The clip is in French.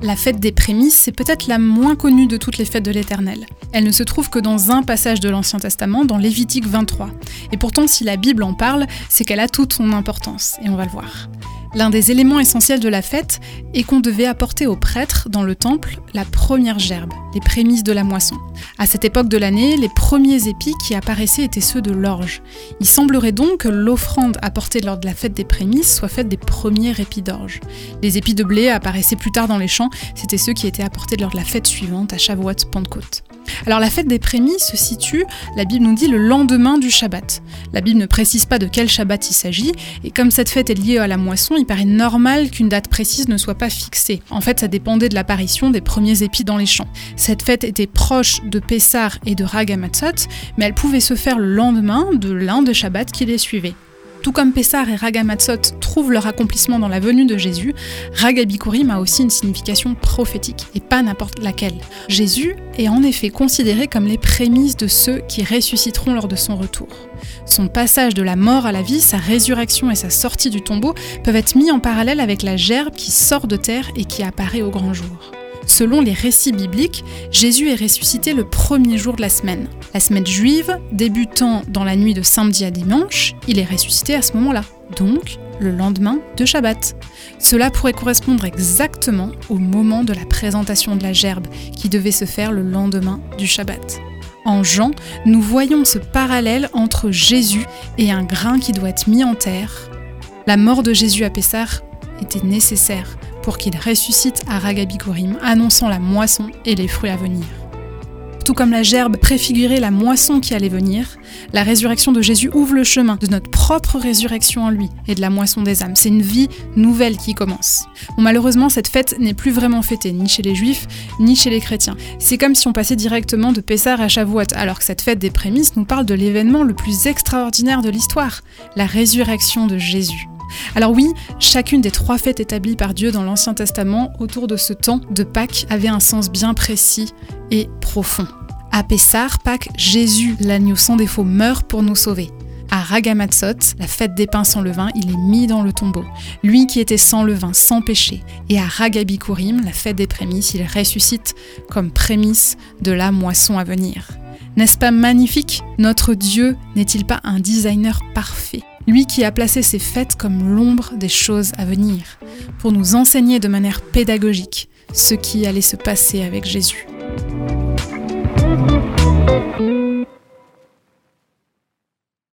La fête des prémices, c'est peut-être la moins connue de toutes les fêtes de l'Éternel. Elle ne se trouve que dans un passage de l'Ancien Testament, dans Lévitique 23. Et pourtant, si la Bible en parle, c'est qu'elle a toute son importance, et on va le voir. L'un des éléments essentiels de la fête est qu'on devait apporter aux prêtres dans le temple la première gerbe, les prémices de la moisson. À cette époque de l'année, les premiers épis qui apparaissaient étaient ceux de l'orge. Il semblerait donc que l'offrande apportée lors de la fête des prémices soit faite des premiers épis d'orge. Les épis de blé apparaissaient plus tard dans les champs, c'était ceux qui étaient apportés lors de la fête suivante à Shavuot Pentecôte. Alors la fête des prémices se situe, la Bible nous dit, le lendemain du Shabbat. La Bible ne précise pas de quel Shabbat il s'agit, et comme cette fête est liée à la moisson, il paraît normal qu'une date précise ne soit pas fixée. En fait, ça dépendait de l'apparition des premiers épis dans les champs. Cette fête était proche de Pessar et de Ragamatzot, mais elle pouvait se faire le lendemain de l'un des Shabbats qui les suivait. Tout comme Pessar et Ragamatzot trouvent leur accomplissement dans la venue de Jésus, Ragabikurim a aussi une signification prophétique, et pas n'importe laquelle. Jésus est en effet considéré comme les prémices de ceux qui ressusciteront lors de son retour. Son passage de la mort à la vie, sa résurrection et sa sortie du tombeau peuvent être mis en parallèle avec la gerbe qui sort de terre et qui apparaît au grand jour. Selon les récits bibliques, Jésus est ressuscité le premier jour de la semaine. La semaine juive, débutant dans la nuit de samedi à dimanche, il est ressuscité à ce moment-là, donc le lendemain de Shabbat. Cela pourrait correspondre exactement au moment de la présentation de la gerbe qui devait se faire le lendemain du Shabbat. En Jean, nous voyons ce parallèle entre Jésus et un grain qui doit être mis en terre. La mort de Jésus à Pessar était nécessaire pour qu'il ressuscite à Ragabikurim, annonçant la moisson et les fruits à venir. Tout comme la gerbe préfigurait la moisson qui allait venir, la résurrection de Jésus ouvre le chemin de notre propre résurrection en lui et de la moisson des âmes. C'est une vie nouvelle qui commence. Malheureusement, cette fête n'est plus vraiment fêtée, ni chez les juifs, ni chez les chrétiens. C'est comme si on passait directement de Pessar à Shavuot, alors que cette fête des prémices nous parle de l'événement le plus extraordinaire de l'histoire, la résurrection de Jésus. Alors oui, chacune des trois fêtes établies par Dieu dans l'Ancien Testament autour de ce temps de Pâques avait un sens bien précis et profond. À Pessar, Pâques, Jésus, l'agneau sans défaut, meurt pour nous sauver. À Ragamatzot, la fête des pains sans levain, il est mis dans le tombeau. Lui qui était sans levain, sans péché. Et à Ragabikurim, la fête des prémices, il ressuscite comme prémisse de la moisson à venir. N'est-ce pas magnifique? Notre Dieu n'est-il pas un designer parfait? Lui qui a placé ces fêtes comme l'ombre des choses à venir, pour nous enseigner de manière pédagogique ce qui allait se passer avec Jésus.